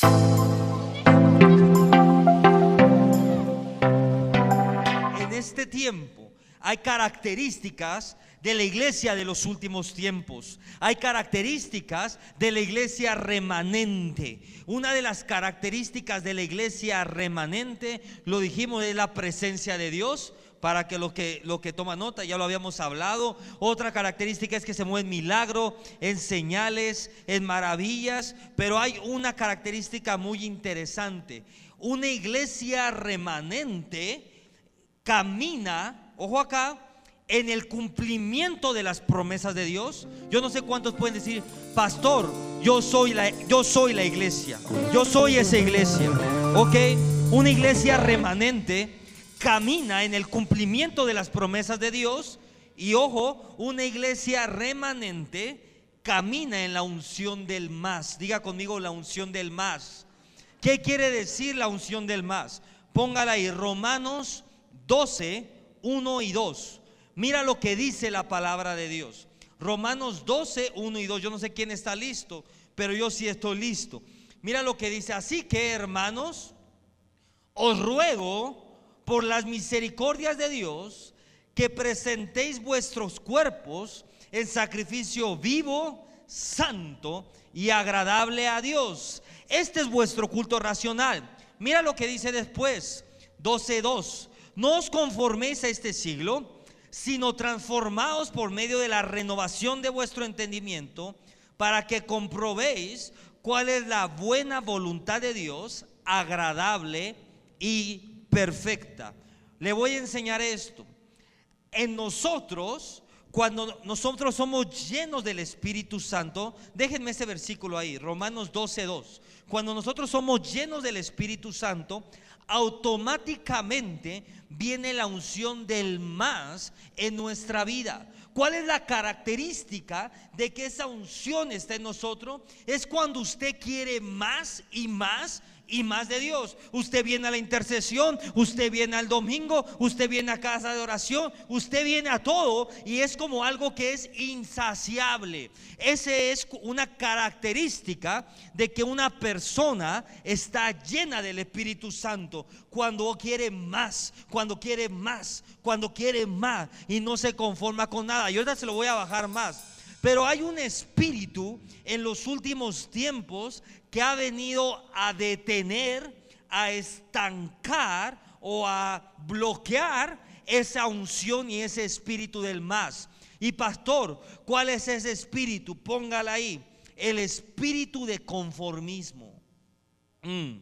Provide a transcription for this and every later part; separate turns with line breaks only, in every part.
En este tiempo hay características de la iglesia de los últimos tiempos. Hay características de la iglesia remanente. Una de las características de la iglesia remanente, lo dijimos, es la presencia de Dios. Para que lo que, lo que toma nota, ya lo habíamos hablado. Otra característica es que se mueve en milagro, en señales, en maravillas. Pero hay una característica muy interesante. Una iglesia remanente camina, ojo acá, en el cumplimiento de las promesas de Dios. Yo no sé cuántos pueden decir, pastor, yo soy la, yo soy la iglesia, yo soy esa iglesia. Ok, una iglesia remanente camina en el cumplimiento de las promesas de Dios. Y ojo, una iglesia remanente camina en la unción del más. Diga conmigo la unción del más. ¿Qué quiere decir la unción del más? Póngala ahí, Romanos 12, 1 y 2. Mira lo que dice la palabra de Dios. Romanos 12, 1 y 2. Yo no sé quién está listo, pero yo sí estoy listo. Mira lo que dice. Así que, hermanos, os ruego por las misericordias de Dios que presentéis vuestros cuerpos en sacrificio vivo, santo y agradable a Dios. Este es vuestro culto racional. Mira lo que dice después, 12.2. No os conforméis a este siglo, sino transformaos por medio de la renovación de vuestro entendimiento, para que comprobéis cuál es la buena voluntad de Dios, agradable y perfecta. Le voy a enseñar esto. En nosotros, cuando nosotros somos llenos del Espíritu Santo, déjenme ese versículo ahí, Romanos 12:2. Cuando nosotros somos llenos del Espíritu Santo, automáticamente viene la unción del más en nuestra vida. ¿Cuál es la característica de que esa unción está en nosotros? Es cuando usted quiere más y más y más de Dios. Usted viene a la intercesión, usted viene al domingo, usted viene a casa de oración, usted viene a todo y es como algo que es insaciable. Esa es una característica de que una persona está llena del Espíritu Santo cuando quiere más, cuando quiere más, cuando quiere más y no se conforma con nada. Y ahora se lo voy a bajar más. Pero hay un espíritu en los últimos tiempos que ha venido a detener, a estancar o a bloquear esa unción y ese espíritu del más. Y pastor, ¿cuál es ese espíritu? Póngala ahí. El espíritu de conformismo. Mm.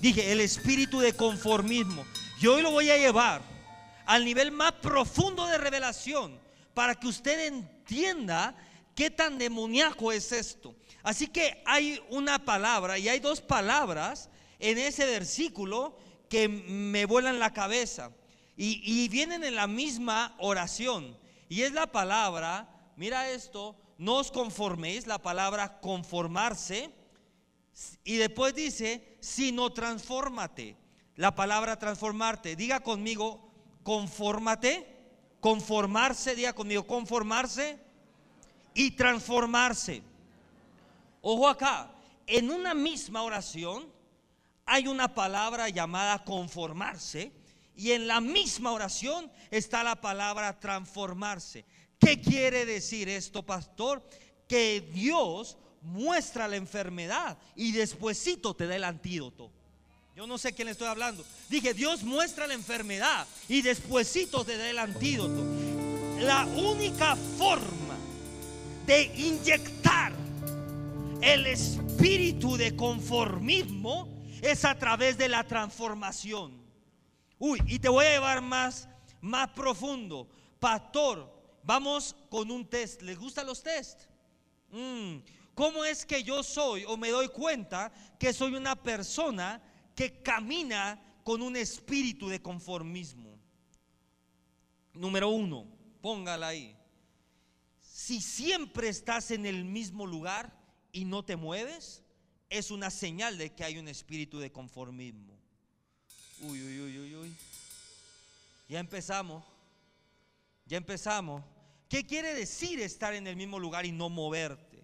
Dije, el espíritu de conformismo. Yo hoy lo voy a llevar al nivel más profundo de revelación para que usted entienda qué tan demoníaco es esto. Así que hay una palabra y hay dos palabras en ese versículo que me vuelan la cabeza y, vienen en la misma oración. Y es la palabra, mira esto, no os conforméis, la palabra conformarse. Y después dice, sino transfórmate. La palabra transformarte. Diga conmigo, confórmate. Conformarse, diga conmigo, conformarse y transformarse. Ojo acá, en una misma oración hay una palabra llamada conformarse y en la misma oración está la palabra transformarse. ¿Qué quiere decir esto, pastor? Que Dios muestra la enfermedad y despuesito te da el antídoto. Yo no sé quién le estoy hablando. Dije, Dios muestra la enfermedad y despuesito te da el antídoto. La única forma de inyectar el espíritu de conformismo es a través de la transformación. Uy, y te voy a llevar más, más profundo. Pastor, vamos con un test. ¿Les gustan los test? Mm, ¿Cómo es que yo soy o me doy cuenta que soy una persona que camina con un espíritu de conformismo? Número uno, póngala ahí. Si siempre estás en el mismo lugar, y no te mueves, es una señal de que hay un espíritu de conformismo. Uy, uy, uy, uy, uy. Ya empezamos. Ya empezamos. ¿Qué quiere decir estar en el mismo lugar y no moverte?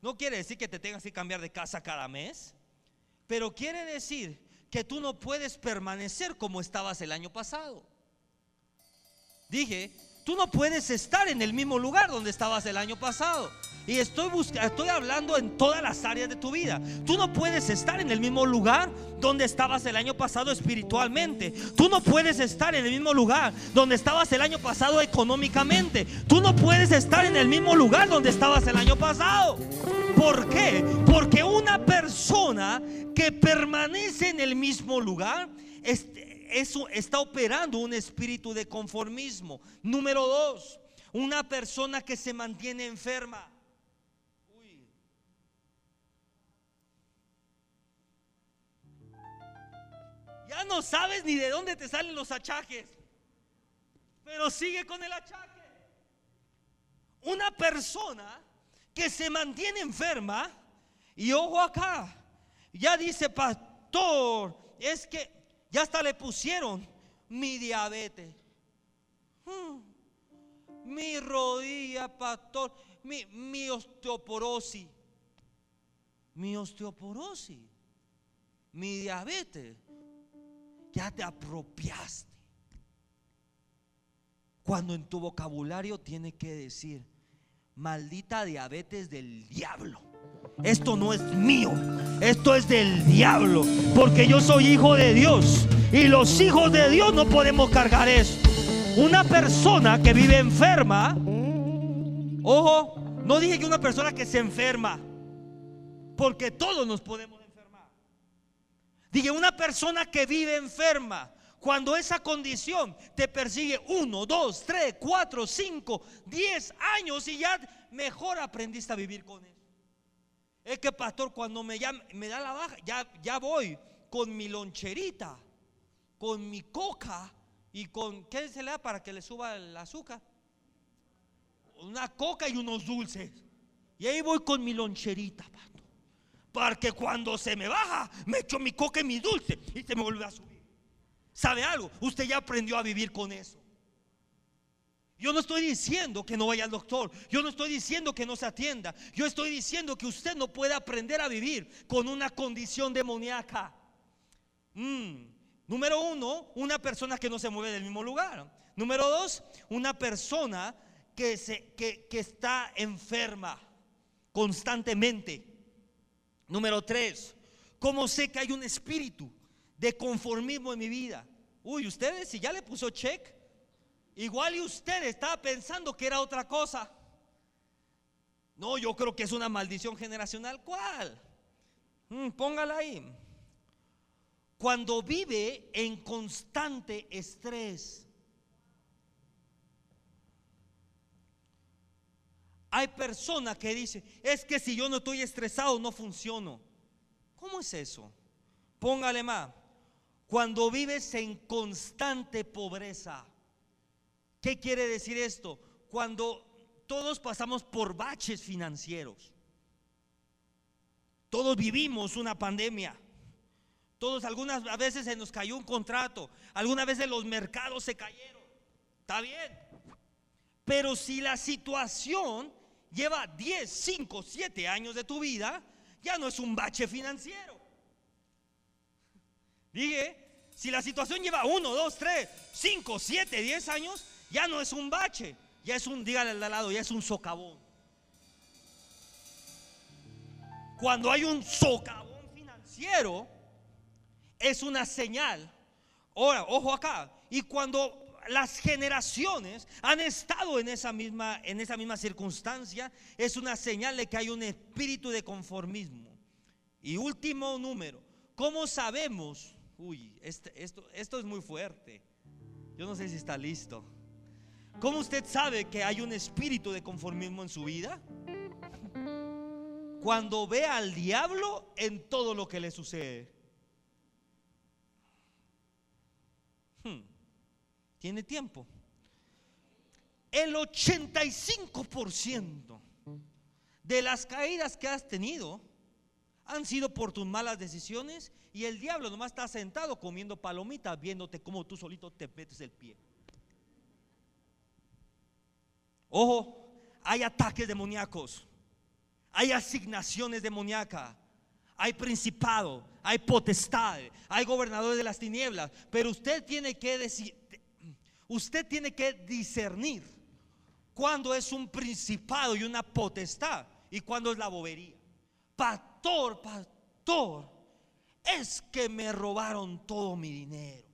No quiere decir que te tengas que cambiar de casa cada mes. pero quiere decir que tú no puedes permanecer como estabas el año pasado. Dije, tú no puedes estar en el mismo lugar donde estabas el año pasado. Y estoy, buscando, estoy hablando en todas las áreas de tu vida. Tú no puedes estar en el mismo lugar donde estabas el año pasado espiritualmente. Tú no puedes estar en el mismo lugar donde estabas el año pasado económicamente. Tú no puedes estar en el mismo lugar donde estabas el año pasado. ¿Por qué? Porque una persona que permanece en el mismo lugar está operando un espíritu de conformismo. Número dos, una persona que se mantiene enferma. Ya no sabes ni de dónde te salen los achaques, pero sigue con el achaque. Una persona que se mantiene enferma, y ojo acá, ya dice pastor, es que ya hasta le pusieron mi diabetes. Hmm. Mi rodilla, pastor. Mi, mi osteoporosis. Mi osteoporosis. Mi diabetes. Ya te apropiaste. Cuando en tu vocabulario tiene que decir, maldita diabetes del diablo. Esto no es mío, esto es del diablo, porque yo soy hijo de Dios y los hijos de Dios no podemos cargar esto. Una persona que vive enferma, ojo, no dije que una persona que se enferma, porque todos nos podemos. Dije una persona que vive enferma, cuando esa condición te persigue uno, dos, tres, cuatro, cinco, diez años y ya mejor aprendiste a vivir con él. Es que pastor, cuando me, me da la baja, ya, ya voy con mi loncherita, con mi coca y con, ¿qué se le da para que le suba el azúcar? Una coca y unos dulces. Y ahí voy con mi loncherita, pastor. Para que cuando se me baja, me echo mi coca y mi dulce y se me vuelve a subir. ¿Sabe algo? Usted ya aprendió a vivir con eso. Yo no estoy diciendo que no vaya al doctor. Yo no estoy diciendo que no se atienda. Yo estoy diciendo que usted no puede aprender a vivir con una condición demoníaca. Mm. Número uno, una persona que no se mueve del mismo lugar. Número dos, una persona que, se, que, que está enferma constantemente. Número tres, ¿cómo sé que hay un espíritu de conformismo en mi vida? Uy, ustedes, si ya le puso check, Igual y usted estaba pensando que era otra cosa. No, yo creo que es una maldición generacional. ¿Cuál? Mm, póngala ahí. Cuando vive en constante estrés. Hay personas que dicen, es que si yo no estoy estresado no funciono. ¿Cómo es eso? Póngale más. Cuando vives en constante pobreza. ¿Qué quiere decir esto? Cuando todos pasamos por baches financieros. Todos vivimos una pandemia. Todos algunas veces se nos cayó un contrato. Algunas veces los mercados se cayeron. Está bien. Pero si la situación lleva 10, 5, 7 años de tu vida, ya no es un bache financiero. Dije, si la situación lleva 1, 2, 3, 5, 7, 10 años, ya no es un bache, ya es un, dígale al lado, ya es un socavón. Cuando hay un socavón financiero, es una señal. Ahora, ojo acá. Y cuando las generaciones han estado en esa misma, en esa misma circunstancia, es una señal de que hay un espíritu de conformismo. Y último número, ¿cómo sabemos? Uy, este, esto, esto es muy fuerte. Yo no sé si está listo. ¿Cómo usted sabe que hay un espíritu de conformismo en su vida? Cuando ve al diablo en todo lo que le sucede. Hmm. Tiene tiempo. El 85% de las caídas que has tenido han sido por tus malas decisiones y el diablo nomás está sentado comiendo palomitas viéndote como tú solito te metes el pie. Ojo, hay ataques demoníacos, hay asignaciones demoníacas, hay principado, hay potestad, hay gobernadores de las tinieblas, pero usted tiene que decir, usted tiene que discernir cuando es un principado y una potestad y cuando es la bobería. Pastor, pastor, es que me robaron todo mi dinero.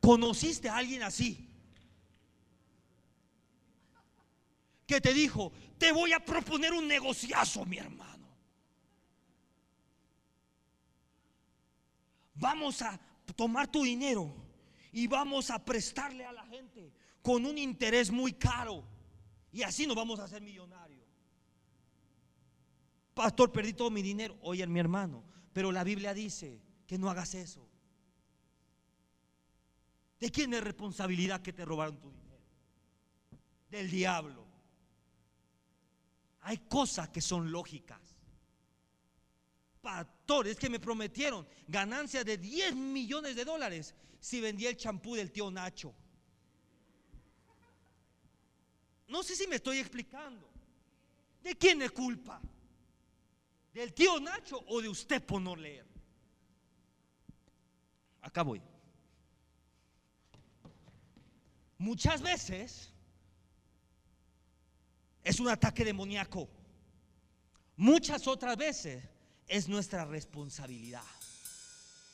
¿Conociste a alguien así? Que te dijo, te voy a proponer un negociazo, mi hermano. Vamos a tomar tu dinero y vamos a prestarle a la gente con un interés muy caro. Y así nos vamos a hacer millonarios. Pastor, perdí todo mi dinero. Oye, mi hermano, pero la Biblia dice que no hagas eso. ¿De quién es responsabilidad que te robaron tu dinero? Del diablo. Hay cosas que son lógicas. Pastores que me prometieron ganancias de 10 millones de dólares si vendía el champú del tío Nacho. No sé si me estoy explicando. ¿De quién es culpa? ¿Del tío Nacho o de usted por no leer? Acá voy. Muchas veces es un ataque demoníaco. Muchas otras veces es nuestra responsabilidad.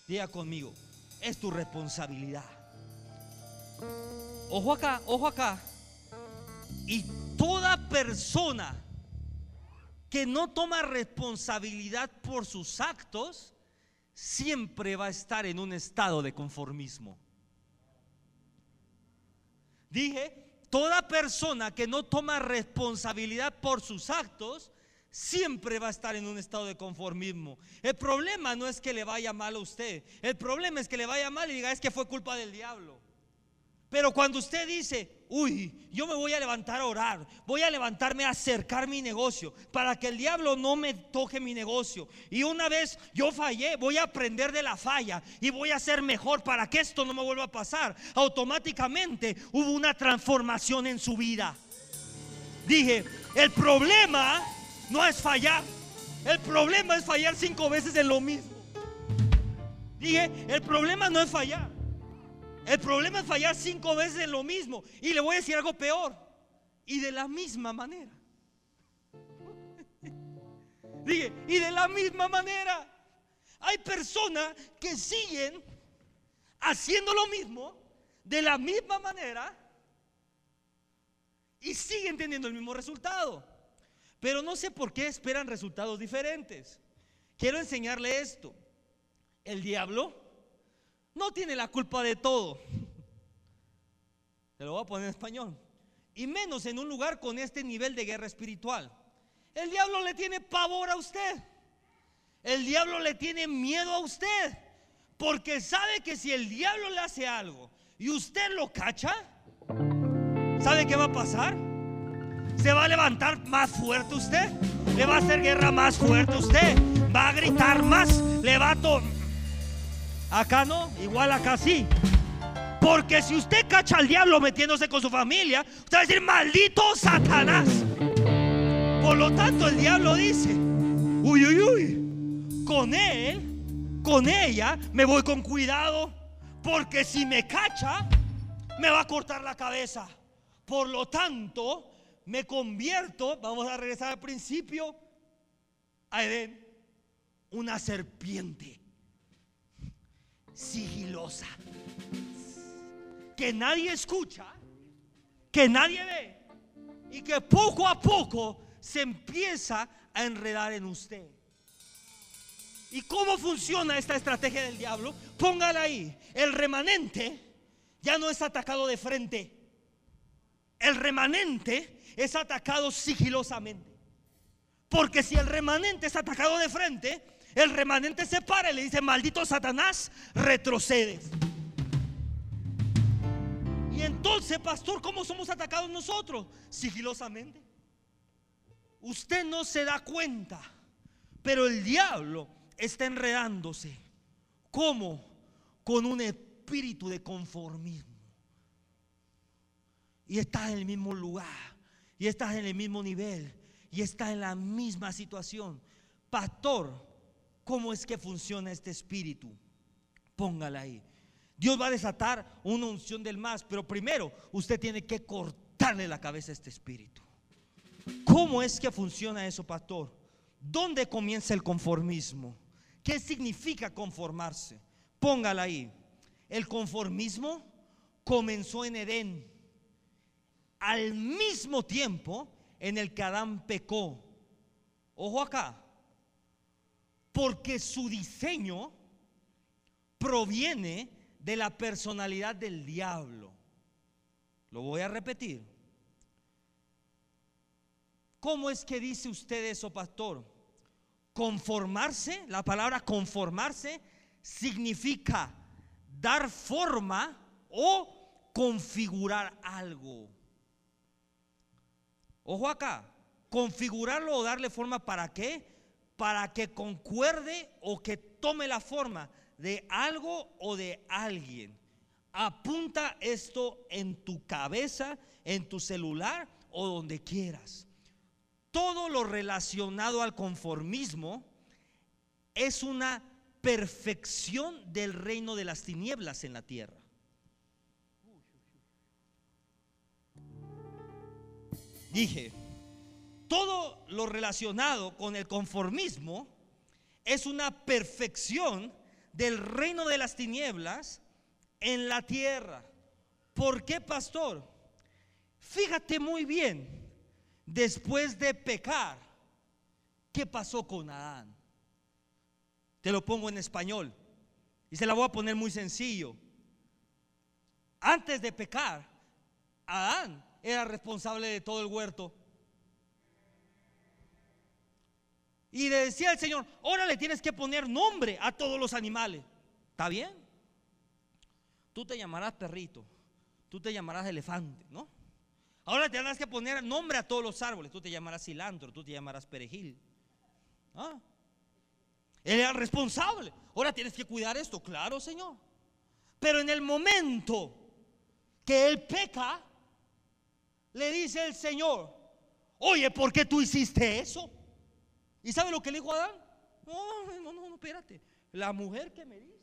Diga conmigo, es tu responsabilidad. Ojo acá, ojo acá. Y toda persona que no toma responsabilidad por sus actos, siempre va a estar en un estado de conformismo. Dije, toda persona que no toma responsabilidad por sus actos, siempre va a estar en un estado de conformismo. El problema no es que le vaya mal a usted, el problema es que le vaya mal y diga, es que fue culpa del diablo. Pero cuando usted dice, uy, yo me voy a levantar a orar, voy a levantarme a acercar mi negocio para que el diablo no me toque mi negocio. Y una vez yo fallé, voy a aprender de la falla y voy a ser mejor para que esto no me vuelva a pasar. Automáticamente hubo una transformación en su vida. Dije, el problema no es fallar, el problema es fallar cinco veces en lo mismo. Dije, el problema no es fallar. El problema es fallar cinco veces en lo mismo. Y le voy a decir algo peor. Y de la misma manera. Dije, y de la misma manera. Hay personas que siguen haciendo lo mismo de la misma manera y siguen teniendo el mismo resultado. Pero no sé por qué esperan resultados diferentes. Quiero enseñarle esto. El diablo no tiene la culpa de todo. Se lo voy a poner en español. Y menos en un lugar con este nivel de guerra espiritual. El diablo le tiene pavor a usted. El diablo le tiene miedo a usted. Porque sabe que si el diablo le hace algo y usted lo cacha, ¿sabe qué va a pasar? Se va a levantar más fuerte usted. Le va a hacer guerra más fuerte usted. Va a gritar más. Le va a tomar Acá no, igual acá sí. Porque si usted cacha al diablo metiéndose con su familia, usted va a decir, maldito Satanás. Por lo tanto, el diablo dice, uy, uy, uy, con él, con ella, me voy con cuidado. Porque si me cacha, me va a cortar la cabeza. Por lo tanto, me convierto, vamos a regresar al principio, a Edén, una serpiente sigilosa. Que nadie escucha, que nadie ve y que poco a poco se empieza a enredar en usted. ¿Y cómo funciona esta estrategia del diablo? Póngala ahí. El remanente ya no es atacado de frente. El remanente es atacado sigilosamente. Porque si el remanente es atacado de frente, el remanente se para y le dice, maldito Satanás, retrocedes. Y entonces, pastor, ¿cómo somos atacados nosotros? Sigilosamente. Usted no se da cuenta, pero el diablo está enredándose. ¿Cómo? Con un espíritu de conformismo. y estás en el mismo lugar, y estás en el mismo nivel, y estás en la misma situación. Pastor, ¿cómo es que funciona este espíritu? Póngala ahí. Dios va a desatar una unción del más, pero primero usted tiene que cortarle la cabeza a este espíritu. ¿Cómo es que funciona eso, pastor? ¿Dónde comienza el conformismo? ¿Qué significa conformarse? Póngala ahí. El conformismo comenzó en Edén, al mismo tiempo en el que Adán pecó. Ojo acá, porque su diseño proviene de la personalidad del diablo. Lo voy a repetir. ¿Cómo es que dice usted eso, pastor? Conformarse, la palabra conformarse significa dar forma o configurar algo. Ojo acá, configurarlo o darle forma para qué? Para que concuerde o que tome la forma de algo o de alguien. Apunta esto en tu cabeza, en tu celular o donde quieras. Todo lo relacionado al conformismo es una perfección del reino de las tinieblas en la tierra. Dije, todo lo relacionado con el conformismo es una perfección del reino de las tinieblas en la tierra. ¿Por qué, pastor? Fíjate muy bien, después de pecar, ¿qué pasó con Adán? Te lo pongo en español y se la voy a poner muy sencillo. Antes de pecar, Adán era responsable de todo el huerto. Y le decía al Señor, ahora le tienes que poner nombre a todos los animales. ¿Está bien? Tú te llamarás perrito, tú te llamarás elefante, ¿no? Ahora te tendrás que poner nombre a todos los árboles. Tú te llamarás cilantro, tú te llamarás perejil. ¿Ah? Él era responsable. Ahora tienes que cuidar esto, claro, Señor. Pero en el momento que él peca, le dice el Señor, oye, ¿por qué tú hiciste eso? ¿Y sabe lo que le dijo Adán? No, no, no, no, espérate. La mujer que me diste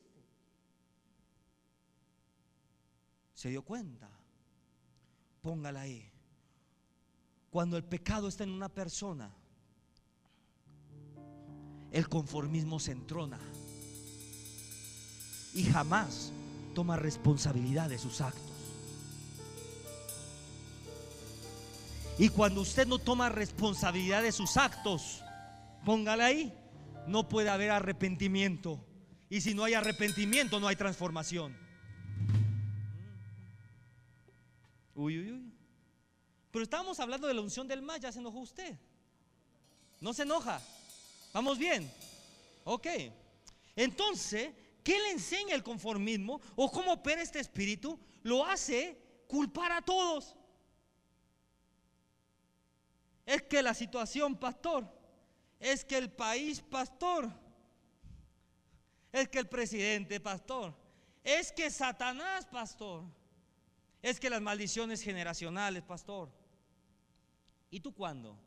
se dio cuenta. Póngala ahí. Cuando el pecado está en una persona, el conformismo se entrona y jamás toma responsabilidad de sus actos. Y cuando usted no toma responsabilidad de sus actos, póngale ahí, no puede haber arrepentimiento. Y si no hay arrepentimiento, no hay transformación. Uy, uy, uy. Pero estábamos hablando de la unción del mal, ya se enojó usted. No se enoja. ¿Vamos bien? Ok. Entonces, ¿qué le enseña el conformismo o cómo opera este espíritu? Lo hace culpar a todos. Es que la situación, pastor, es que el país, pastor, es que el presidente, pastor, es que Satanás, pastor, es que las maldiciones generacionales, pastor. ¿Y tú cuándo?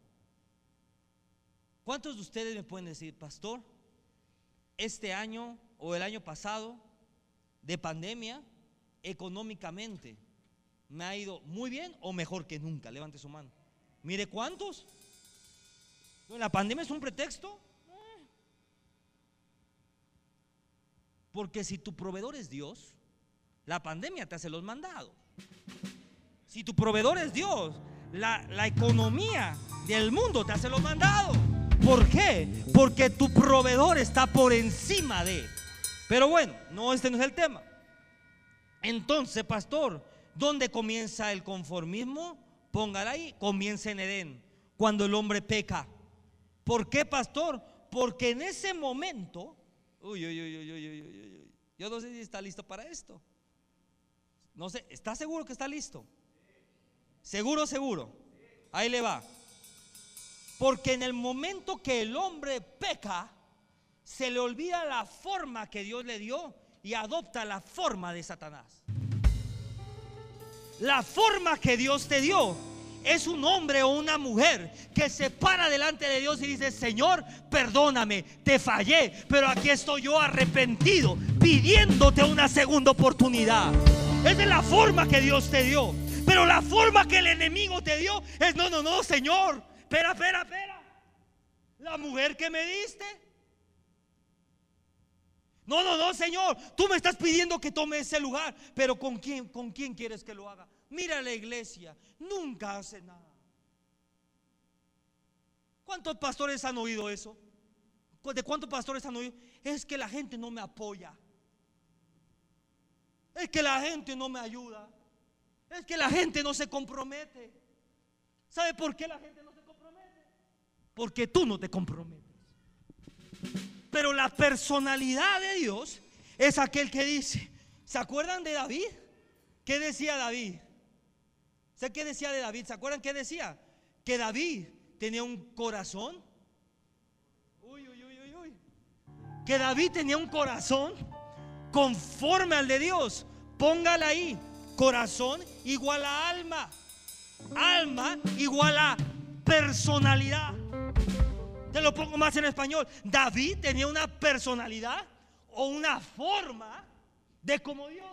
¿Cuántos de ustedes me pueden decir, pastor, este año o el año pasado de pandemia, económicamente, me ha ido muy bien o mejor que nunca? Levante su mano. Mire cuántos. ¿La pandemia es un pretexto? Porque si tu proveedor es Dios, la pandemia te hace los mandados. Si tu proveedor es Dios, la, la economía del mundo te hace los mandados. ¿Por qué? Porque tu proveedor está por encima de. Pero bueno, no, este no es el tema. Entonces, pastor, ¿dónde comienza el conformismo? Póngala ahí, comienza en Edén, cuando el hombre peca. ¿Por qué, pastor? Porque en ese momento, uy, uy, uy, uy, uy, uy, yo no sé si está listo para esto. No sé, ¿está seguro que está listo? Seguro, seguro. Ahí le va. Porque en el momento que el hombre peca, se le olvida la forma que Dios le dio y adopta la forma de Satanás. La forma que Dios te dio es un hombre o una mujer que se para delante de Dios y dice, Señor, perdóname, te fallé, pero aquí estoy yo arrepentido, pidiéndote una segunda oportunidad. Esa es la forma que Dios te dio. Pero la forma que el enemigo te dio es, no, no, no, Señor, espera, espera, espera. La mujer que me diste. No, no, no, Señor, tú me estás pidiendo que tome ese lugar, pero ¿con quién, con quién quieres que lo haga? Mira la iglesia, nunca hace nada. ¿Cuántos pastores han oído eso? ¿De cuántos pastores han oído? Es que la gente no me apoya. Es que la gente no me ayuda. Es que la gente no se compromete. ¿Sabe por qué la gente no se compromete? Porque tú no te comprometes. Pero la personalidad de Dios es aquel que dice, ¿se acuerdan de David? ¿Qué decía David? ¿Sé qué decía de David? ¿Se acuerdan qué decía? Que David tenía un corazón. Uy, uy, uy, uy, uy. Que David tenía un corazón conforme al de Dios. Póngala ahí. Corazón igual a alma. Alma igual a personalidad. Te lo pongo más en español. David tenía una personalidad o una forma de como Dios.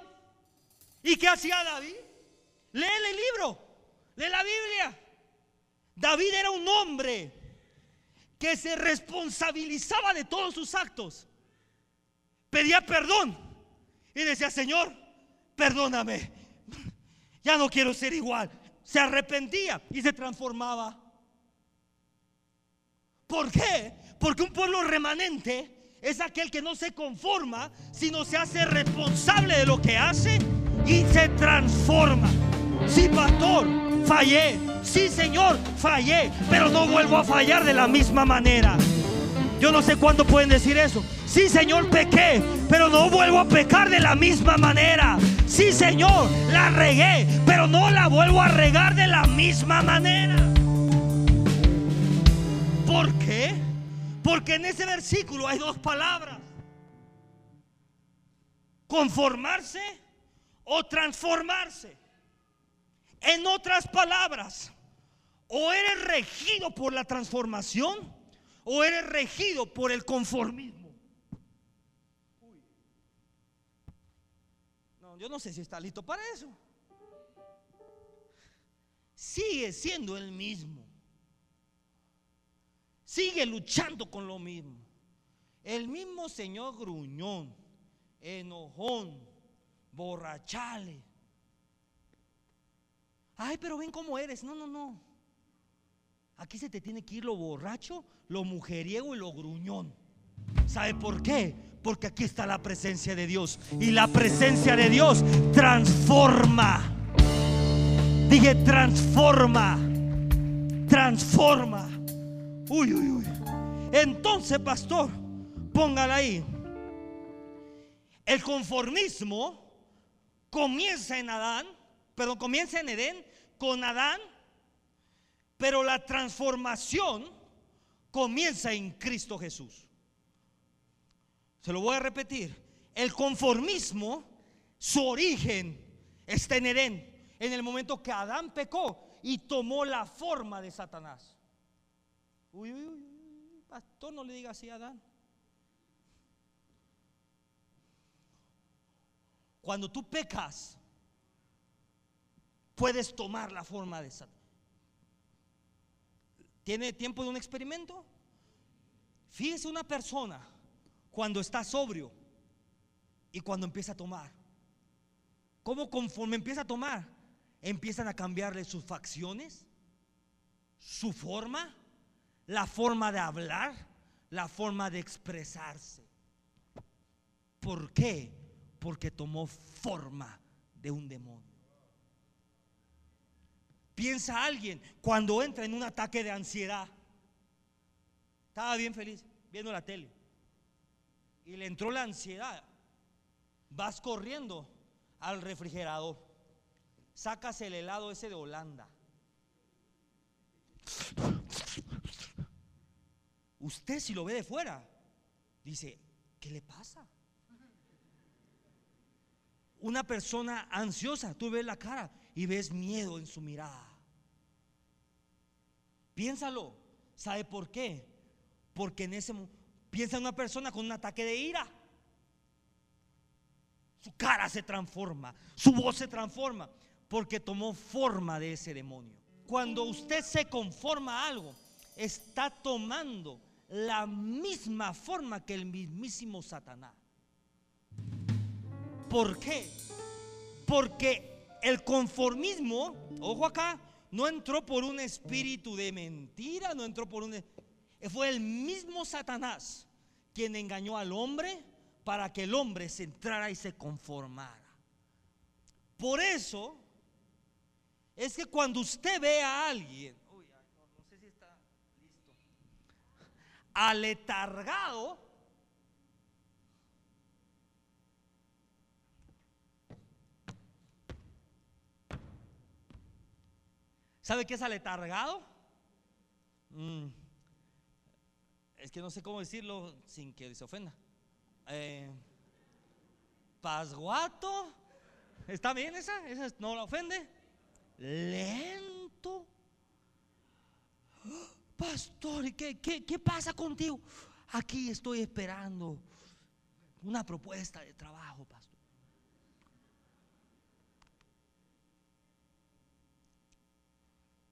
¿Y qué hacía David? Lee el libro, lee la Biblia. David era un hombre que se responsabilizaba de todos sus actos. Pedía perdón y decía, Señor, perdóname. Ya no quiero ser igual. Se arrepentía y se transformaba. ¿Por qué? Porque un pueblo remanente es aquel que no se conforma, sino se hace responsable de lo que hace y se transforma. Sí, pastor, fallé. Sí, Señor, fallé. Pero no vuelvo a fallar de la misma manera. Yo no sé cuándo pueden decir eso. Sí, Señor, pequé, pero no vuelvo a pecar de la misma manera. Sí, Señor, la regué, pero no la vuelvo a regar de la misma manera. ¿Por qué? Porque en ese versículo hay dos palabras. Conformarse o transformarse. En otras palabras, o eres regido por la transformación o eres regido por el conformismo. No, yo no sé si está listo para eso. Sigue siendo el mismo. Sigue luchando con lo mismo. El mismo señor gruñón, enojón, borrachale, Ay, pero ven cómo eres. No, no, no. Aquí se te tiene que ir lo borracho, lo mujeriego y lo gruñón. ¿Sabe por qué? Porque aquí está la presencia de Dios. Y la presencia de Dios transforma. Dije, transforma. Transforma. Uy, uy, uy. Entonces, pastor, póngala ahí. El conformismo comienza en Adán pero comienza en Edén con Adán, pero la transformación comienza en Cristo Jesús. Se lo voy a repetir. El conformismo, su origen está en Edén, en el momento que Adán pecó y tomó la forma de Satanás. Uy, pastor, no le diga así a Adán. Cuando tú pecas, puedes tomar la forma de Satanás. ¿Tiene tiempo de un experimento? Fíjese una persona cuando está sobrio y cuando empieza a tomar. ¿Cómo conforme empieza a tomar? Empiezan a cambiarle sus facciones, su forma, la forma de hablar, la forma de expresarse. ¿Por qué? Porque tomó forma de un demonio. Piensa alguien cuando entra en un ataque de ansiedad. Estaba bien feliz viendo la tele. Y le entró la ansiedad. Vas corriendo al refrigerador. Sacas el helado ese de Holanda. Usted si lo ve de fuera, dice, ¿qué le pasa? Una persona ansiosa, tú ves la cara y ves miedo en su mirada. Piénsalo. ¿Sabe por qué? Porque en ese piensa en una persona con un ataque de ira. Su cara se transforma, su voz se transforma, porque tomó forma de ese demonio. Cuando usted se conforma a algo, está tomando la misma forma que el mismísimo Satanás. ¿Por qué? Porque el conformismo, ojo acá, no entró por un espíritu de mentira, no entró por un... Fue el mismo Satanás quien engañó al hombre para que el hombre se entrara y se conformara. Por eso es que cuando usted ve a alguien, uy, no, sé si está listo, aletargado, ¿Sabe qué es aletargado? Mm, es que no sé cómo decirlo sin que se ofenda. Eh, pasguato. ¿Está bien esa? ¿Esa no la ofende? Lento. Pastor, ¿qué, qué, qué pasa contigo? Aquí estoy esperando una propuesta de trabajo, pastor.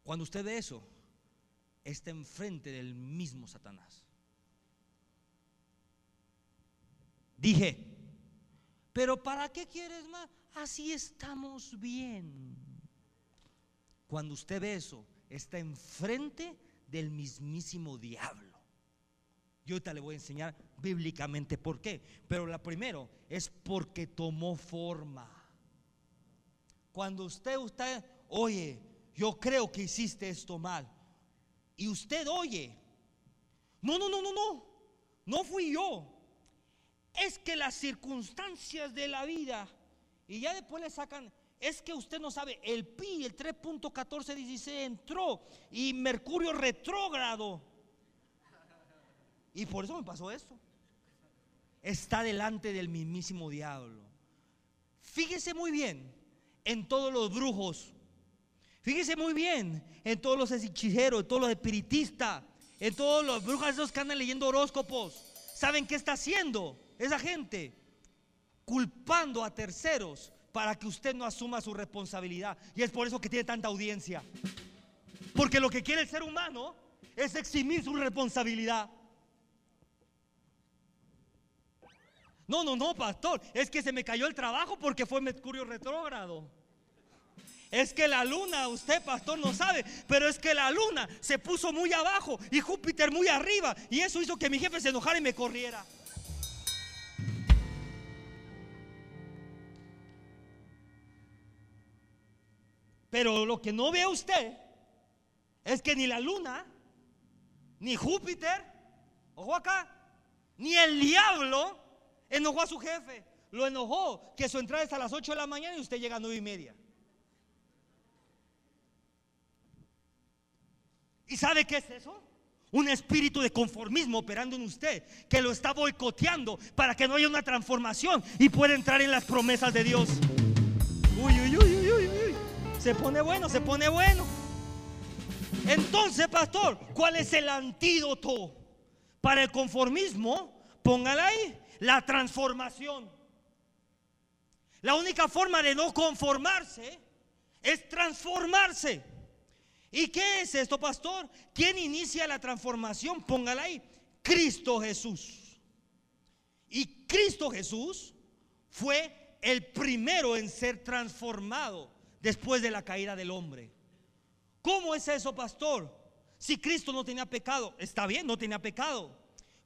Cuando usted ve eso, está enfrente del mismo Satanás. Dije, pero ¿para qué quieres más? Así estamos bien. Cuando usted ve eso, está enfrente del mismísimo diablo. Yo ahorita le voy a enseñar bíblicamente por qué. Pero la primero es porque tomó forma. Cuando usted, usted, oye, yo creo que hiciste esto mal. Y usted oye, no, no, no, no, no, no fui yo. Es que las circunstancias de la vida, y ya después le sacan, es que usted no sabe, el pi, el 3.1416 entró y Mercurio retrógrado. Y por eso me pasó esto. Está delante del mismísimo diablo. Fíjese muy bien en todos los brujos, Fíjese muy bien en todos los hechiceros, en todos los espiritistas, en todos los brujas esos que andan leyendo horóscopos. ¿Saben qué está haciendo esa gente? Culpando a terceros para que usted no asuma su responsabilidad. Y es por eso que tiene tanta audiencia. Porque lo que quiere el ser humano es eximir su responsabilidad. No, no, no, pastor. Es que se me cayó el trabajo porque fue Mercurio retrógrado. Es que la luna, usted pastor no sabe, pero es que la luna se puso muy abajo y Júpiter muy arriba. Y eso hizo que mi jefe se enojara y me corriera. Pero lo que no ve usted es que ni la luna, ni Júpiter, ojo acá, ni el diablo enojó a su jefe. Lo enojó que su entrada es a las 8 de la mañana y usted llega a 9 y media. ¿Y sabe qué es eso? Un espíritu de conformismo operando en usted que lo está boicoteando para que no haya una transformación y pueda entrar en las promesas de Dios. Uy, uy, uy. Se pone bueno, se pone bueno. Entonces, pastor, ¿cuál es el antídoto para el conformismo? Póngala ahí, la transformación. La única forma de no conformarse es transformarse. ¿Y qué es esto, pastor? ¿Quién inicia la transformación? Póngala ahí. Cristo Jesús. Y Cristo Jesús fue el primero en ser transformado después de la caída del hombre. ¿Cómo es eso, pastor? Si Cristo no tenía pecado, está bien, no tenía pecado.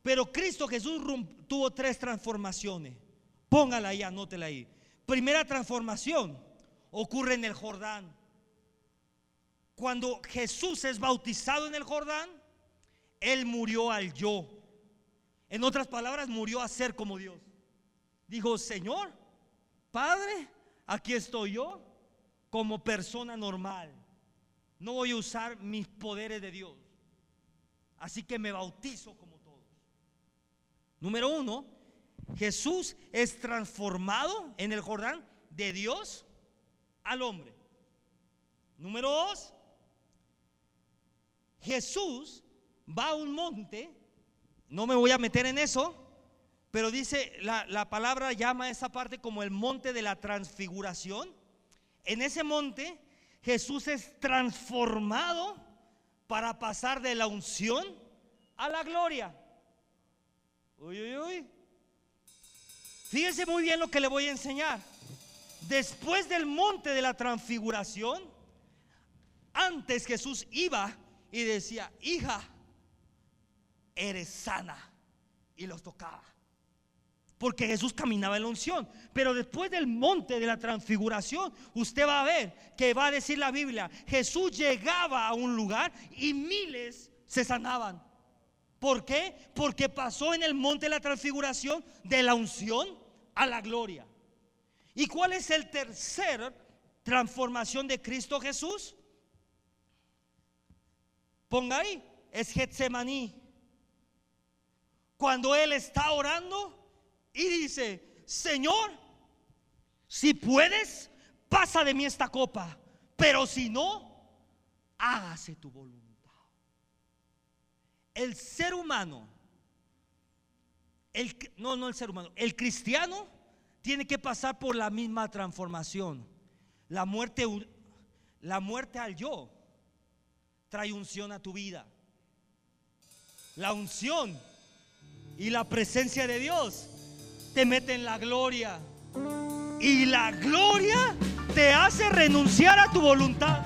Pero Cristo Jesús tuvo tres transformaciones. Póngala ahí, anótela ahí. Primera transformación ocurre en el Jordán. Cuando Jesús es bautizado en el Jordán, Él murió al yo. En otras palabras, murió a ser como Dios. Dijo, Señor, Padre, aquí estoy yo como persona normal. No voy a usar mis poderes de Dios. Así que me bautizo como todos. Número uno, Jesús es transformado en el Jordán de Dios al hombre. Número dos, Jesús va a un monte, no me voy a meter en eso, pero dice, la, la palabra llama a esa parte como el monte de la transfiguración. En ese monte Jesús es transformado para pasar de la unción a la gloria. Uy, uy, uy. Fíjense muy bien lo que le voy a enseñar. Después del monte de la transfiguración, antes Jesús iba y decía, hija, eres sana. Y los tocaba. Porque Jesús caminaba en la unción. Pero después del monte de la transfiguración, usted va a ver que va a decir la Biblia, Jesús llegaba a un lugar y miles se sanaban. ¿Por qué? Porque pasó en el monte de la transfiguración de la unción a la gloria. ¿Y cuál es el tercer transformación de Cristo Jesús? Ponga ahí, es Getsemaní. Cuando Él está orando y dice, Señor, si puedes, pasa de mí esta copa, pero si no, hágase tu voluntad. El ser humano, el, no, no el ser humano, el cristiano tiene que pasar por la misma transformación. La muerte, la muerte al yo trae unción a tu vida. La unción y la presencia de Dios te mete en la gloria. Y la gloria te hace renunciar a tu voluntad.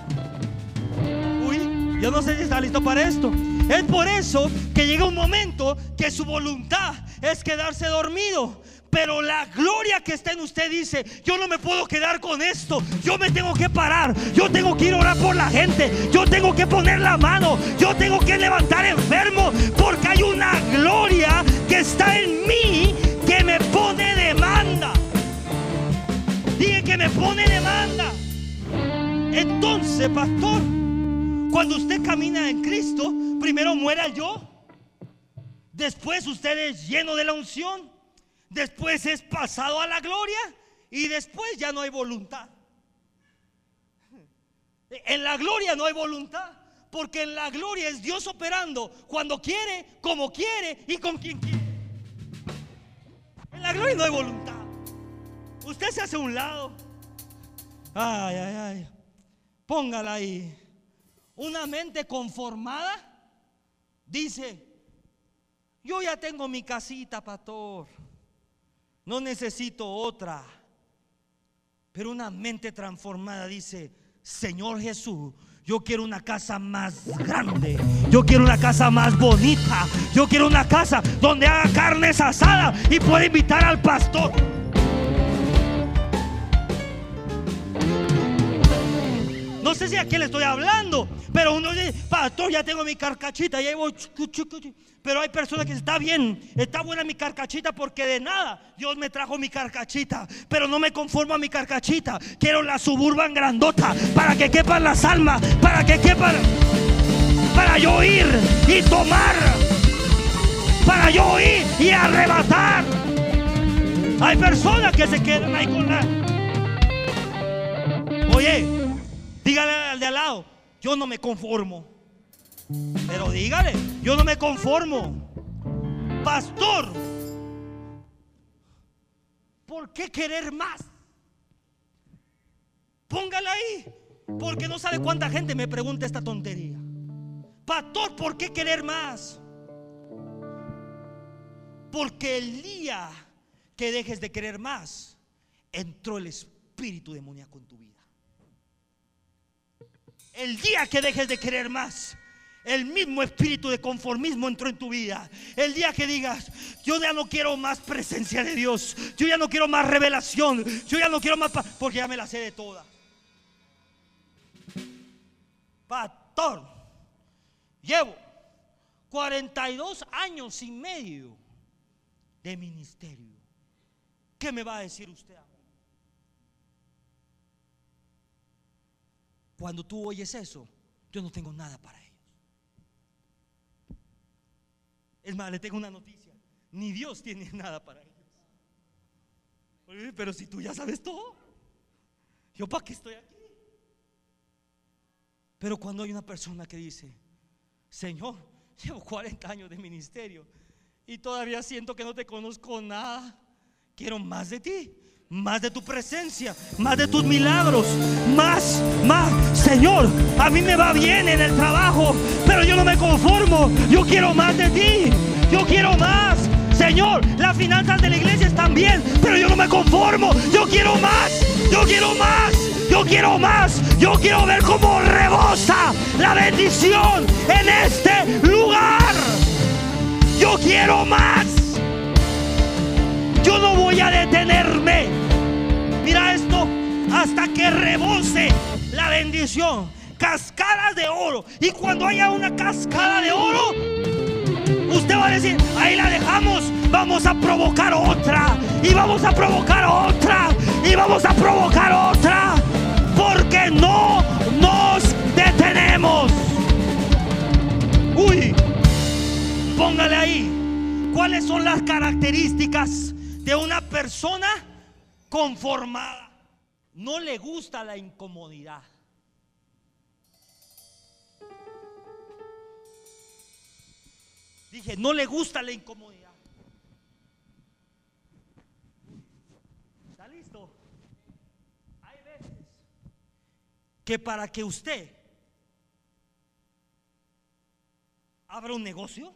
Uy, yo no sé si está listo para esto. Es por eso que llega un momento que su voluntad es quedarse dormido. Pero la gloria que está en usted dice, yo no me puedo quedar con esto. Yo me tengo que parar. Yo tengo que ir a orar por la gente. Yo tengo que poner la mano. Yo tengo que levantar enfermo. Porque hay una gloria que está en mí me pone demanda. Dije que me pone demanda. Entonces, pastor, cuando usted camina en Cristo, primero muera yo. Después usted es lleno de la unción después es pasado a la gloria y después ya no hay voluntad. En la gloria no hay voluntad, porque en la gloria es Dios operando cuando quiere, como quiere y con quien quiere. La gloria no hay voluntad. Usted se hace a un lado. Ay, ay, ay. Póngala ahí. Una mente conformada dice, yo ya tengo mi casita, pastor. No necesito otra. Pero una mente transformada dice, Señor Jesús, yo quiero una casa más grande. Yo quiero una casa más bonita. Yo quiero una casa donde haga carnes asadas y pueda invitar al pastor. No sé si a quién le estoy hablando, pero uno dice, pastor, ya tengo mi carcachita, y ahí voy. Pero hay personas que está bien, está buena mi carcachita porque de nada Dios me trajo mi carcachita. Pero no me conformo a mi carcachita. Quiero la suburban grandota para que quepan las almas, para que quepan, para yo ir y tomar, para yo ir y arrebatar. Hay personas que se quedan ahí con la. Oye, dígale al de al lado, yo no me conformo. Pero dígale, yo no me conformo. Pastor, ¿por qué querer más? Póngala ahí, porque no sabe cuánta gente me pregunta esta tontería. Pastor, ¿por qué querer más? Porque el día que dejes de querer más, entró el espíritu demoníaco en tu. El día que dejes de querer más, el mismo espíritu de conformismo entró en tu vida. El día que digas, yo ya no quiero más presencia de Dios, yo ya no quiero más revelación, yo ya no quiero más, porque ya me la sé de toda. Pastor, llevo 42 años y medio de ministerio. ¿Qué me va a decir usted? Cuando tú oyes eso, yo no tengo nada para ellos. Es más, le tengo una noticia. Ni Dios tiene nada para ellos. Pero si tú ya sabes todo, ¿yo para qué estoy aquí? Pero cuando hay una persona que dice, Señor, llevo 40 años de ministerio y todavía siento que no te conozco nada, quiero más de ti más de tu presencia, más de tus milagros, más, más. Señor, a mí me va bien en el trabajo, pero yo no me conformo. Yo quiero más de ti. Yo quiero más. Señor, las finanzas de la iglesia están bien, pero yo no me conformo. Yo quiero más. Yo quiero más. Yo quiero más. Yo quiero ver cómo rebosa la bendición en este lugar. Yo quiero más. Yo no voy a detenerme Mira esto, hasta que rebose la bendición. Cascadas de oro. Y cuando haya una cascada de oro, usted va a decir, ahí la dejamos, vamos a provocar otra. Y vamos a provocar otra. Y vamos a provocar otra. Porque no nos detenemos. Uy, póngale ahí. ¿Cuáles son las características de una persona? Conformada. No le gusta la incomodidad. Dije, no le gusta la incomodidad. ¿Está listo? Hay veces que para que usted abra un negocio,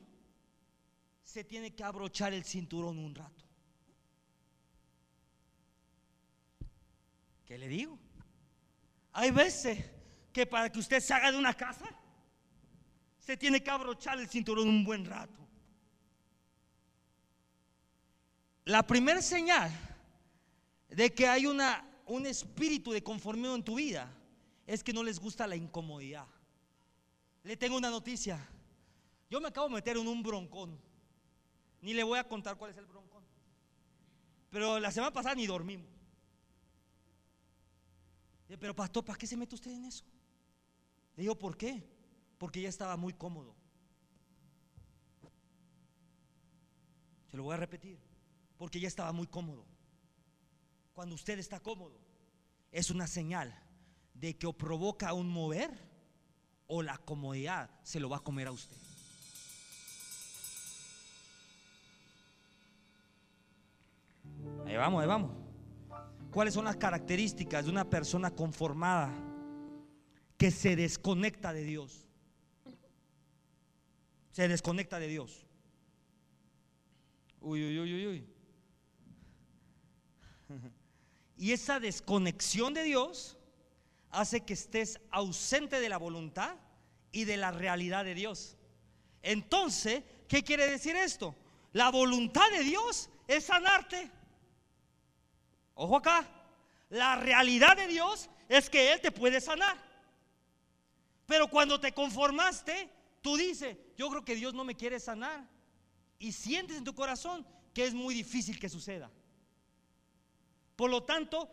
se tiene que abrochar el cinturón un rato. ¿Qué le digo? Hay veces que para que usted se haga de una casa, se tiene que abrochar el cinturón un buen rato. La primera señal de que hay una, un espíritu de conformismo en tu vida es que no les gusta la incomodidad. Le tengo una noticia. Yo me acabo de meter en un broncón. Ni le voy a contar cuál es el broncón. Pero la semana pasada ni dormimos. Pero pastor, ¿para qué se mete usted en eso? Le digo, ¿por qué? Porque ya estaba muy cómodo. Se lo voy a repetir. Porque ya estaba muy cómodo. Cuando usted está cómodo, es una señal de que o provoca un mover o la comodidad se lo va a comer a usted. Ahí vamos, ahí vamos. ¿Cuáles son las características de una persona conformada que se desconecta de Dios? Se desconecta de Dios. Uy, uy, uy, uy, uy. Y esa desconexión de Dios hace que estés ausente de la voluntad y de la realidad de Dios. Entonces, ¿qué quiere decir esto? La voluntad de Dios es sanarte. Ojo acá, la realidad de Dios es que Él te puede sanar. Pero cuando te conformaste, tú dices, yo creo que Dios no me quiere sanar. Y sientes en tu corazón que es muy difícil que suceda. Por lo tanto,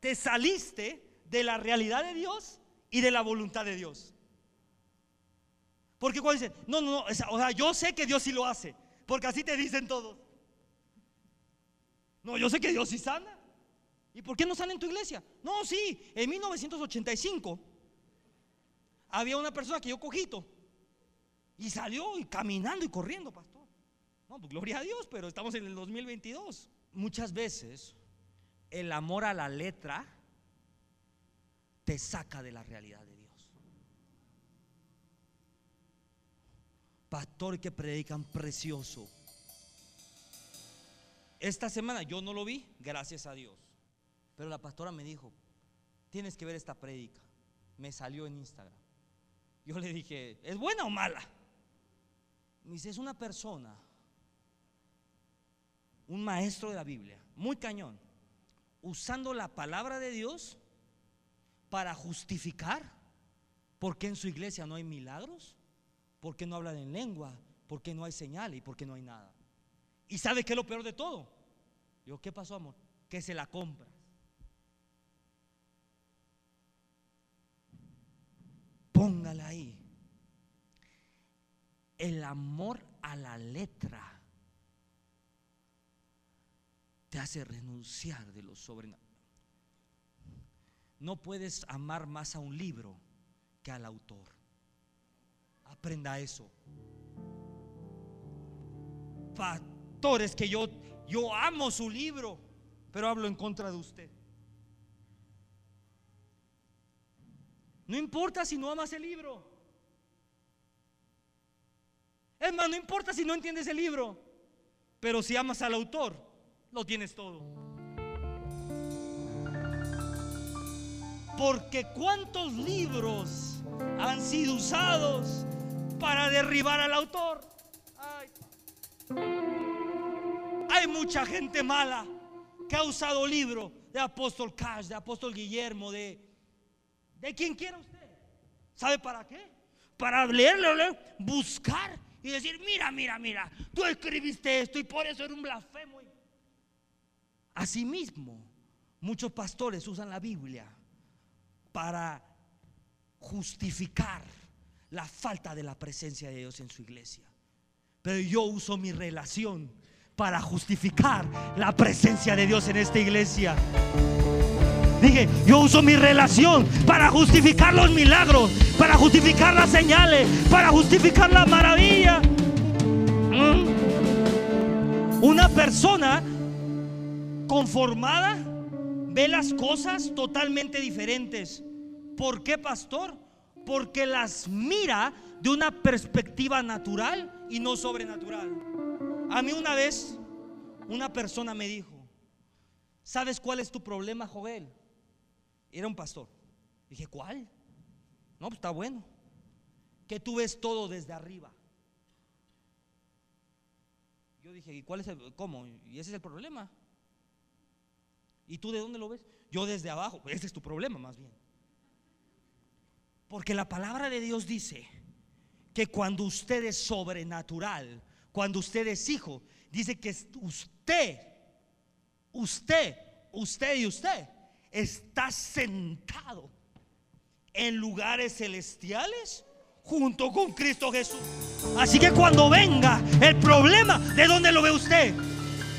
te saliste de la realidad de Dios y de la voluntad de Dios. Porque cuando dicen, no, no, no, o sea, yo sé que Dios sí lo hace, porque así te dicen todos. No, yo sé que Dios sí sana. ¿Y por qué no sale en tu iglesia? No, sí, en 1985 había una persona que yo cojito y salió y caminando y corriendo, pastor. No, pues gloria a Dios, pero estamos en el 2022. Muchas veces el amor a la letra te saca de la realidad de Dios. Pastor que predican precioso. Esta semana yo no lo vi, gracias a Dios. Pero la pastora me dijo, tienes que ver esta prédica. Me salió en Instagram. Yo le dije, ¿es buena o mala? Me dice, es una persona, un maestro de la Biblia, muy cañón, usando la palabra de Dios para justificar por qué en su iglesia no hay milagros, por qué no hablan en lengua, por qué no hay señal y por qué no hay nada. ¿Y sabe qué es lo peor de todo? Digo, ¿qué pasó, amor? Que se la compra. Póngala ahí. El amor a la letra te hace renunciar de lo sobrenatural. No puedes amar más a un libro que al autor. Aprenda eso. Factores que yo, yo amo su libro, pero hablo en contra de usted. No importa si no amas el libro. Es más, no importa si no entiendes el libro, pero si amas al autor, lo tienes todo. Porque cuántos libros han sido usados para derribar al autor. Hay mucha gente mala que ha usado libros de apóstol Cash, de apóstol Guillermo, de, de quien quiera usted. ¿Sabe para qué? Para leerlo, leer, buscar y decir, mira, mira, mira, tú escribiste esto y por eso eres un blasfemo. Asimismo, muchos pastores usan la Biblia para justificar la falta de la presencia de Dios en su iglesia. Pero yo uso mi relación para justificar la presencia de Dios en esta iglesia. Dije, yo uso mi relación para justificar los milagros, para justificar las señales, para justificar la maravilla. ¿Mm? Una persona conformada ve las cosas totalmente diferentes. ¿Por qué, pastor? Porque las mira de una perspectiva natural y no sobrenatural. A mí una vez una persona me dijo, ¿sabes cuál es tu problema, Joel? Era un pastor. Dije, ¿cuál? No, pues está bueno. Que tú ves todo desde arriba. Yo dije, ¿y cuál es el, cómo? Y ese es el problema. ¿Y tú de dónde lo ves? Yo desde abajo. Ese es tu problema más bien. Porque la palabra de Dios dice que cuando usted es sobrenatural, cuando usted es hijo, dice que usted, usted, usted y usted está sentado en lugares celestiales junto con Cristo Jesús. Así que cuando venga el problema, ¿de dónde lo ve usted?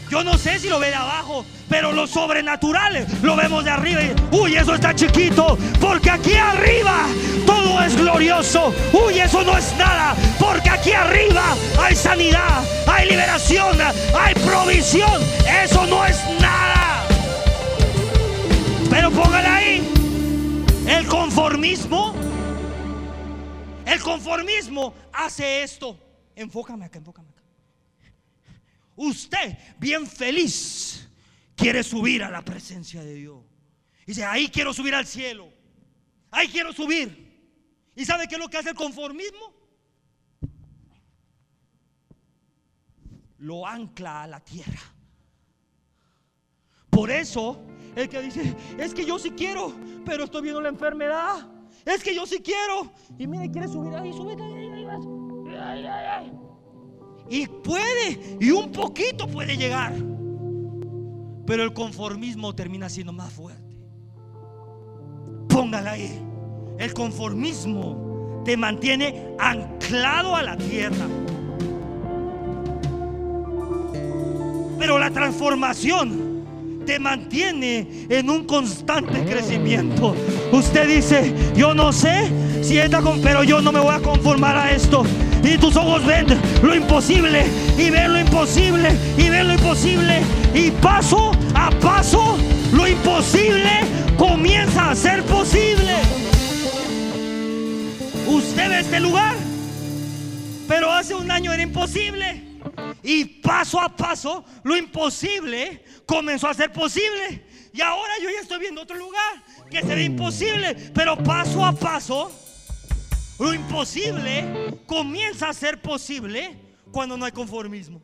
Yo no sé si lo ve de abajo, pero lo sobrenatural lo vemos de arriba. Uy, eso está chiquito, porque aquí arriba todo es glorioso. Uy, eso no es nada, porque aquí arriba hay sanidad, hay liberación, hay provisión. Eso no es nada. Pero póngale ahí. El conformismo. El conformismo hace esto. Enfócame acá, enfócame acá. Usted, bien feliz, quiere subir a la presencia de Dios. Dice, ahí quiero subir al cielo. Ahí quiero subir. ¿Y sabe qué es lo que hace el conformismo? Lo ancla a la tierra. Por eso el que dice, es que yo sí quiero, pero estoy viendo la enfermedad. Es que yo sí quiero. Y mire, quiere subir ahí, sube ahí, Y puede, y un poquito puede llegar. Pero el conformismo termina siendo más fuerte. Póngala ahí. El conformismo te mantiene anclado a la tierra. Pero la transformación te mantiene en un constante crecimiento. Usted dice, yo no sé si con, pero yo no me voy a conformar a esto. Y tus ojos ven lo imposible y ven lo imposible y ven lo imposible. Y paso a paso lo imposible comienza a ser posible. Usted ve este lugar, pero hace un año era imposible. Y paso a paso, lo imposible comenzó a ser posible. Y ahora yo ya estoy viendo otro lugar que se ve imposible. Pero paso a paso, lo imposible comienza a ser posible cuando no hay conformismo.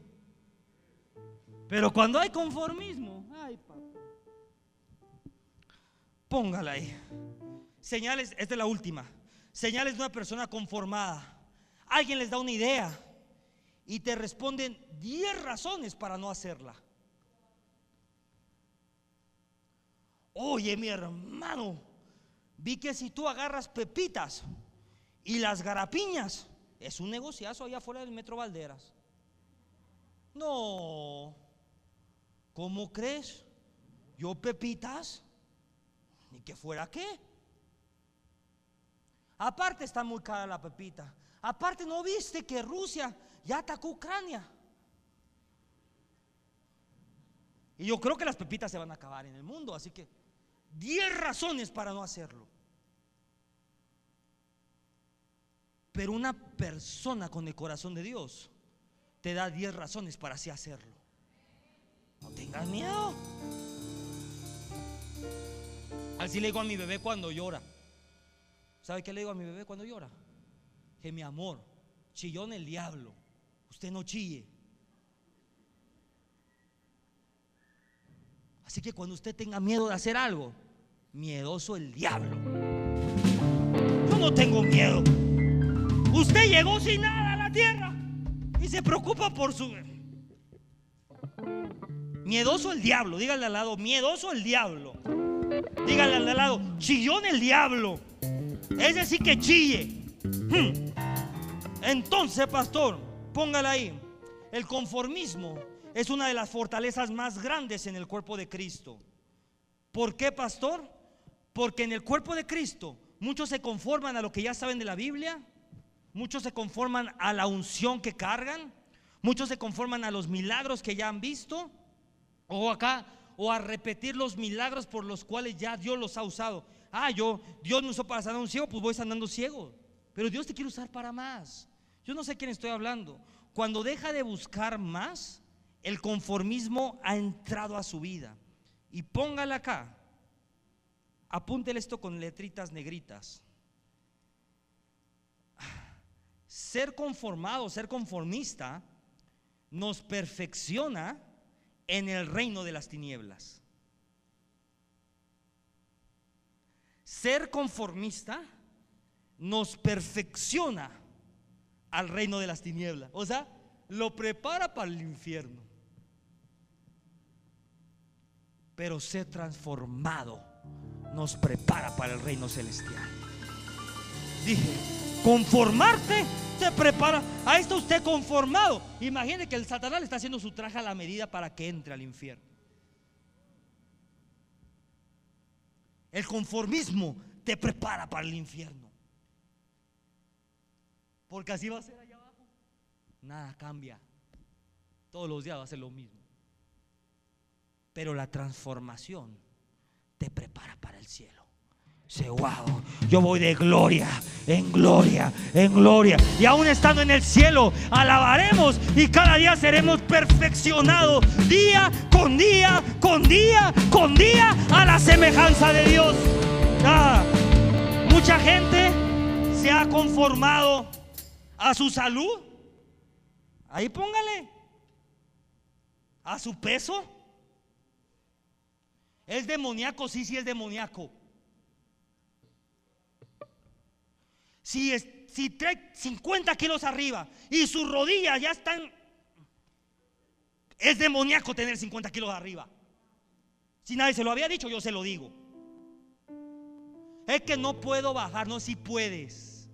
Pero cuando hay conformismo, póngala ahí. Señales, esta es la última. Señales de una persona conformada. Alguien les da una idea y te responden 10 razones para no hacerla. Oye, mi hermano, vi que si tú agarras pepitas y las garapiñas, es un negociazo allá afuera del Metro Valderas. No, ¿cómo crees? Yo pepitas, ni que fuera qué. Aparte está muy cara la pepita. Aparte no viste que Rusia ya atacó Ucrania. Y yo creo que las pepitas se van a acabar en el mundo, así que 10 razones para no hacerlo. Pero una persona con el corazón de Dios te da 10 razones para así hacerlo. No tengas miedo. Así le digo a mi bebé cuando llora. ¿Sabe qué le digo a mi bebé cuando llora? Que mi amor, chillón el diablo. Usted no chille. Así que cuando usted tenga miedo de hacer algo, miedoso el diablo. Yo no tengo miedo. Usted llegó sin nada a la tierra y se preocupa por su... Miedoso el diablo, dígale al lado, miedoso el diablo. Dígale al lado, chillón el diablo. Es decir, que chille. Hmm. Entonces, pastor, póngala ahí. El conformismo es una de las fortalezas más grandes en el cuerpo de Cristo. ¿Por qué, pastor? Porque en el cuerpo de Cristo muchos se conforman a lo que ya saben de la Biblia, muchos se conforman a la unción que cargan, muchos se conforman a los milagros que ya han visto, o acá, o a repetir los milagros por los cuales ya Dios los ha usado. Ah, yo, Dios me usó para sanar un ciego, pues voy sanando ciego. Pero Dios te quiere usar para más. Yo no sé quién estoy hablando. Cuando deja de buscar más, el conformismo ha entrado a su vida. Y póngale acá. Apúntele esto con letritas negritas. Ser conformado, ser conformista, nos perfecciona en el reino de las tinieblas. Ser conformista nos perfecciona al reino de las tinieblas. O sea, lo prepara para el infierno. Pero ser transformado nos prepara para el reino celestial. Dije, conformarte te prepara. A esto usted conformado. Imagine que el Satanás le está haciendo su traje a la medida para que entre al infierno. El conformismo te prepara para el infierno. Porque así va a ser allá abajo. Nada cambia. Todos los días va a ser lo mismo. Pero la transformación te prepara para el cielo. Dice, wow, yo voy de gloria, en gloria, en gloria. Y aún estando en el cielo, alabaremos y cada día seremos perfeccionados día con día, con día, con día, a la semejanza de Dios. Ah, mucha gente se ha conformado a su salud. Ahí póngale. A su peso. Es demoníaco, sí, sí es demoníaco. Si, es, si trae 50 kilos arriba y sus rodillas ya están... Es demoníaco tener 50 kilos arriba. Si nadie se lo había dicho, yo se lo digo. Es que no puedo bajar, no, si puedes.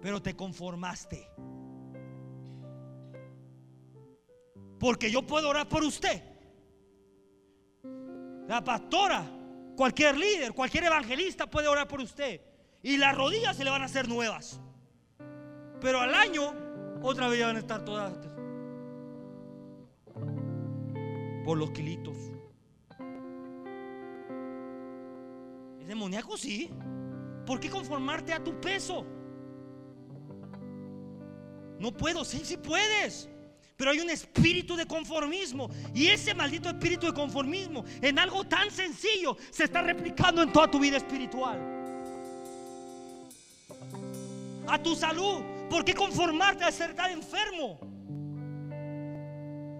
Pero te conformaste. Porque yo puedo orar por usted. La pastora, cualquier líder, cualquier evangelista puede orar por usted y las rodillas se le van a hacer nuevas. Pero al año, otra vez van a estar todas por los kilitos. ¿Es demoníaco? Sí. ¿Por qué conformarte a tu peso? No puedo, sí, sí puedes. Pero hay un espíritu de conformismo. Y ese maldito espíritu de conformismo en algo tan sencillo se está replicando en toda tu vida espiritual a tu salud. ¿Por qué conformarte a ser tan enfermo?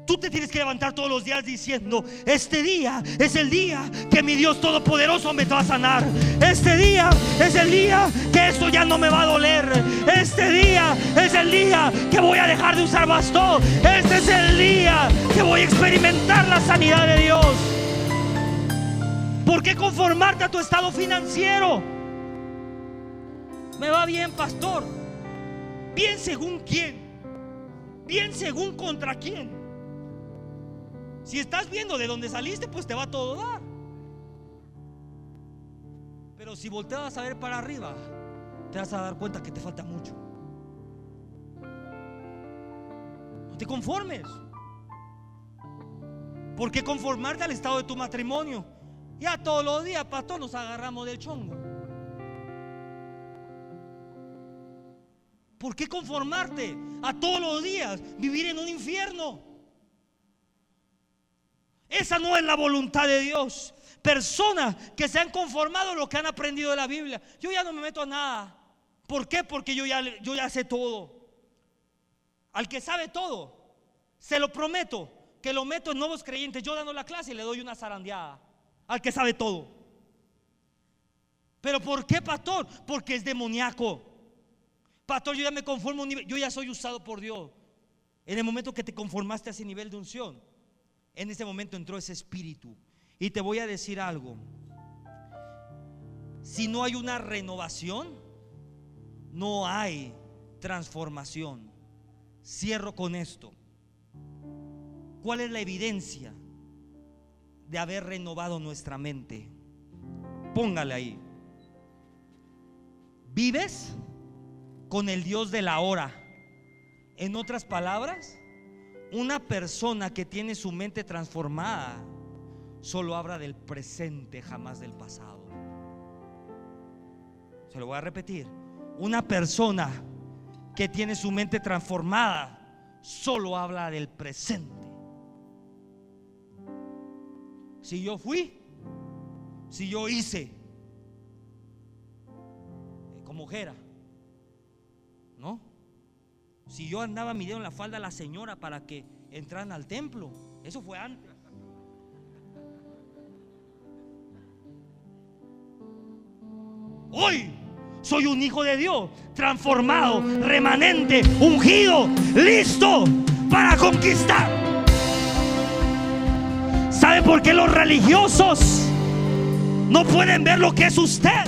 Tú te tienes que levantar todos los días diciendo, este día es el día que mi Dios Todopoderoso me va a sanar. Este día es el día que esto ya no me va a doler. Este día es el día que voy a dejar de usar bastón. Este es el día que voy a experimentar la sanidad de Dios. ¿Por qué conformarte a tu estado financiero? Me va bien, pastor. Bien según quién. Bien según contra quién. Si estás viendo de dónde saliste, pues te va a todo dar. Pero si volteas a ver para arriba, te vas a dar cuenta que te falta mucho. No te conformes. ¿Por qué conformarte al estado de tu matrimonio? Ya todos los días, pastor, nos agarramos del chongo. ¿Por qué conformarte a todos los días vivir en un infierno? Esa no es la voluntad de Dios. Personas que se han conformado a lo que han aprendido de la Biblia. Yo ya no me meto a nada. ¿Por qué? Porque yo ya, yo ya sé todo. Al que sabe todo, se lo prometo, que lo meto en nuevos creyentes. Yo dando la clase y le doy una zarandeada. Al que sabe todo. ¿Pero por qué, pastor? Porque es demoníaco. Pastor, yo ya me conformo un nivel, yo ya soy usado por Dios. En el momento que te conformaste a ese nivel de unción, en ese momento entró ese espíritu. Y te voy a decir algo. Si no hay una renovación, no hay transformación. Cierro con esto. ¿Cuál es la evidencia de haber renovado nuestra mente? Póngale ahí. ¿Vives? Con el Dios de la hora. En otras palabras, una persona que tiene su mente transformada solo habla del presente, jamás del pasado. Se lo voy a repetir. Una persona que tiene su mente transformada solo habla del presente. Si yo fui, si yo hice, como mujer Si yo andaba midiendo la falda a la señora para que entraran al templo, eso fue antes. Hoy soy un hijo de Dios, transformado, remanente, ungido, listo para conquistar. ¿Sabe por qué los religiosos no pueden ver lo que es usted?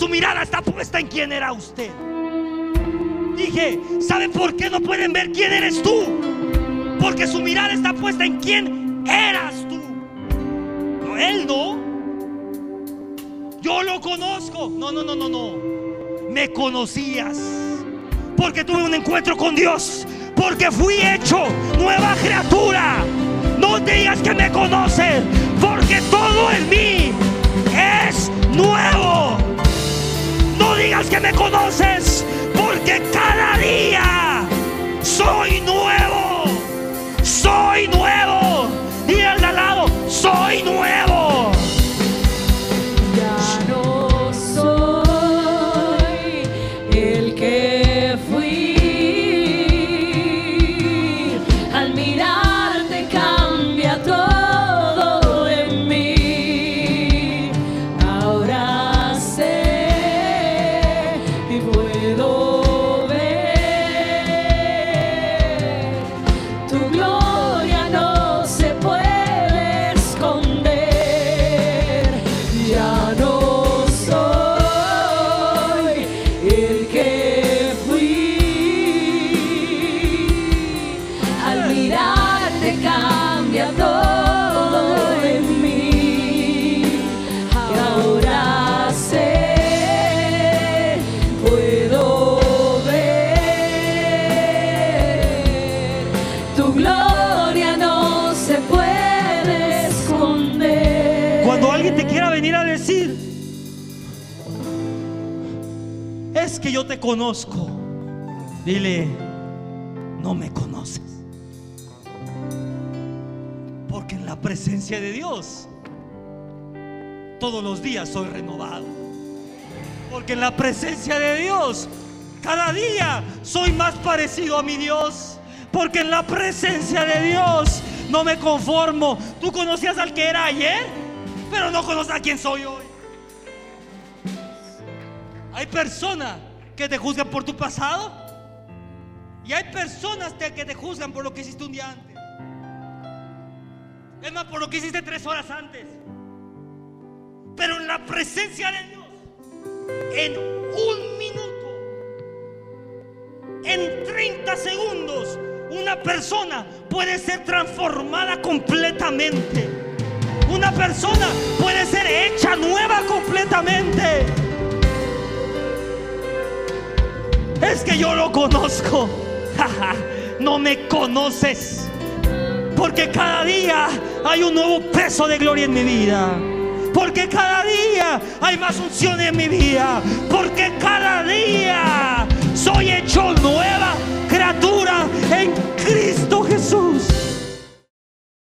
Su mirada está puesta en quién era usted. Dije, ¿saben por qué no pueden ver quién eres tú? Porque su mirada está puesta en quién eras tú. No, él no. Yo lo conozco. No, no, no, no, no. Me conocías. Porque tuve un encuentro con Dios. Porque fui hecho nueva criatura. No digas que me conoces. Porque todo en mí es nuevo digas que me conoces, porque cada día soy nuevo. Soy nuevo. Y al lado, soy nuevo. Conozco. Dile, no me conoces. Porque en la presencia de Dios, todos los días soy renovado. Porque en la presencia de Dios, cada día soy más parecido a mi Dios. Porque en la presencia de Dios no me conformo. Tú conocías al que era ayer, pero no conoces a quién soy hoy. Hay personas que te juzgan por tu pasado. Y hay personas que te juzgan por lo que hiciste un día antes. Es más, por lo que hiciste tres horas antes. Pero en la presencia de Dios, en un minuto, en 30 segundos, una persona puede ser transformada completamente. Una persona puede ser hecha nueva completamente. es que yo lo conozco. No me conoces. Porque cada día hay un nuevo peso de gloria en mi vida. Porque cada día hay más unción en mi vida. Porque cada día soy hecho nueva criatura en Cristo Jesús.